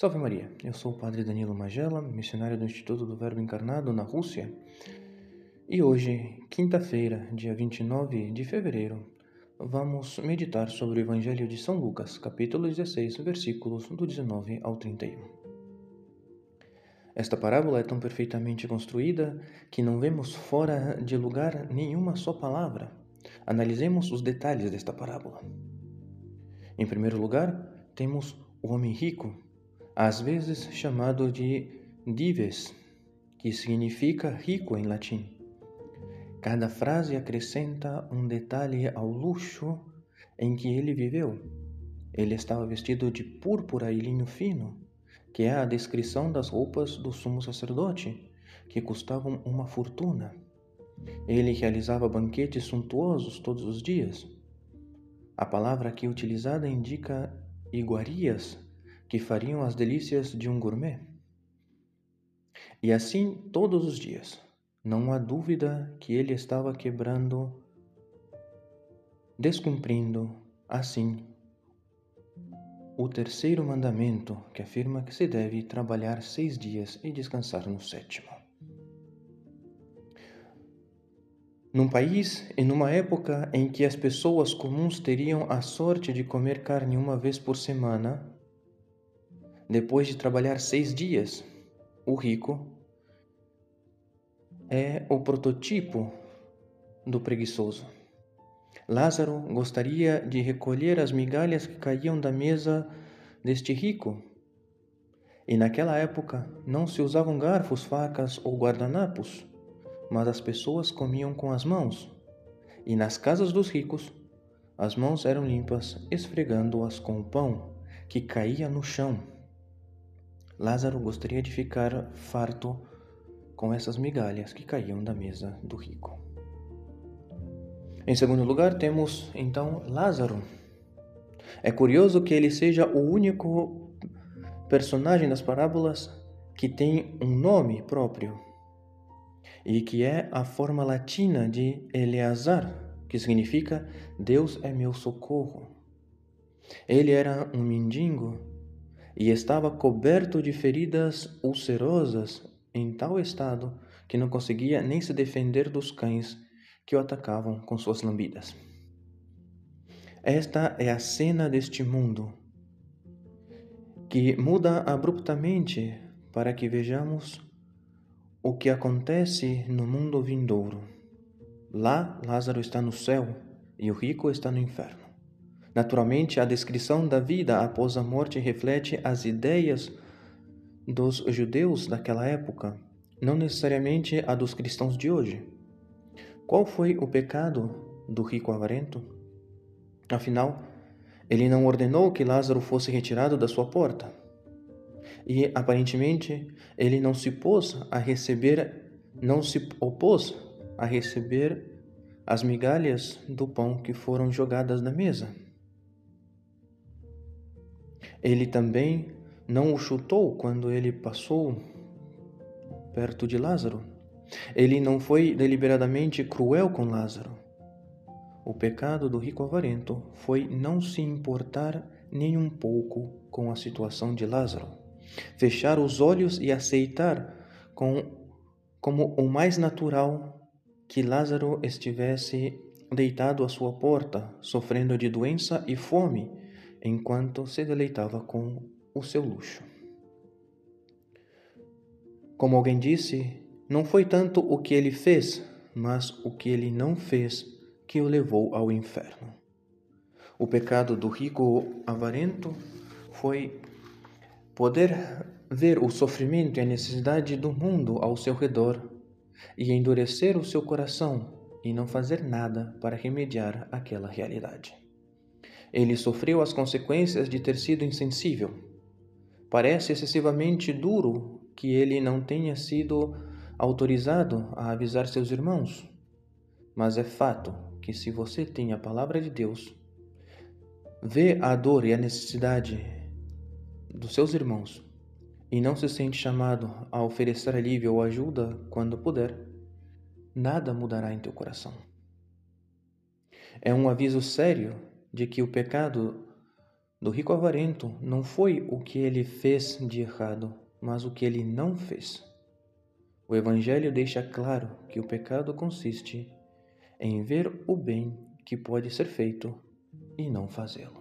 Salve Maria, eu sou o Padre Danilo Magela, missionário do Instituto do Verbo Encarnado na Rússia. E hoje, quinta-feira, dia 29 de fevereiro, vamos meditar sobre o Evangelho de São Lucas, capítulo 16, versículos do 19 ao 31. Esta parábola é tão perfeitamente construída que não vemos fora de lugar nenhuma só palavra. Analisemos os detalhes desta parábola. Em primeiro lugar, temos o homem rico às vezes chamado de dives, que significa rico em latim. Cada frase acrescenta um detalhe ao luxo em que ele viveu. Ele estava vestido de púrpura e linho fino, que é a descrição das roupas do sumo sacerdote, que custavam uma fortuna. Ele realizava banquetes suntuosos todos os dias. A palavra aqui utilizada indica iguarias, que fariam as delícias de um gourmet. E assim todos os dias. Não há dúvida que ele estava quebrando, descumprindo, assim, o terceiro mandamento que afirma que se deve trabalhar seis dias e descansar no sétimo. Num país e numa época em que as pessoas comuns teriam a sorte de comer carne uma vez por semana, depois de trabalhar seis dias, o rico é o prototipo do preguiçoso. Lázaro gostaria de recolher as migalhas que caíam da mesa deste rico. E naquela época não se usavam garfos, facas ou guardanapos, mas as pessoas comiam com as mãos. E nas casas dos ricos, as mãos eram limpas, esfregando-as com o pão que caía no chão. Lázaro gostaria de ficar farto com essas migalhas que caíam da mesa do rico. Em segundo lugar, temos então Lázaro. É curioso que ele seja o único personagem das parábolas que tem um nome próprio e que é a forma latina de Eleazar, que significa Deus é meu socorro. Ele era um mendigo e estava coberto de feridas ulcerosas em tal estado que não conseguia nem se defender dos cães que o atacavam com suas lambidas. Esta é a cena deste mundo que muda abruptamente para que vejamos o que acontece no mundo vindouro. Lá, Lázaro está no céu e o rico está no inferno. Naturalmente, a descrição da vida após a morte reflete as ideias dos judeus daquela época, não necessariamente a dos cristãos de hoje. Qual foi o pecado do rico avarento? Afinal, ele não ordenou que Lázaro fosse retirado da sua porta. E aparentemente, ele não se pôs a receber, não se opôs a receber as migalhas do pão que foram jogadas na mesa. Ele também não o chutou quando ele passou perto de Lázaro. Ele não foi deliberadamente cruel com Lázaro. O pecado do rico avarento foi não se importar nem um pouco com a situação de Lázaro, fechar os olhos e aceitar com, como o mais natural que Lázaro estivesse deitado à sua porta, sofrendo de doença e fome, enquanto se deleitava com o seu luxo. Como alguém disse, não foi tanto o que ele fez, mas o que ele não fez que o levou ao inferno. O pecado do rico avarento foi poder ver o sofrimento e a necessidade do mundo ao seu redor e endurecer o seu coração e não fazer nada para remediar aquela realidade. Ele sofreu as consequências de ter sido insensível. Parece excessivamente duro que ele não tenha sido autorizado a avisar seus irmãos. Mas é fato que, se você tem a palavra de Deus, vê a dor e a necessidade dos seus irmãos e não se sente chamado a oferecer alívio ou ajuda quando puder, nada mudará em teu coração. É um aviso sério de que o pecado do rico avarento não foi o que ele fez de errado, mas o que ele não fez. O Evangelho deixa claro que o pecado consiste em ver o bem que pode ser feito e não fazê-lo.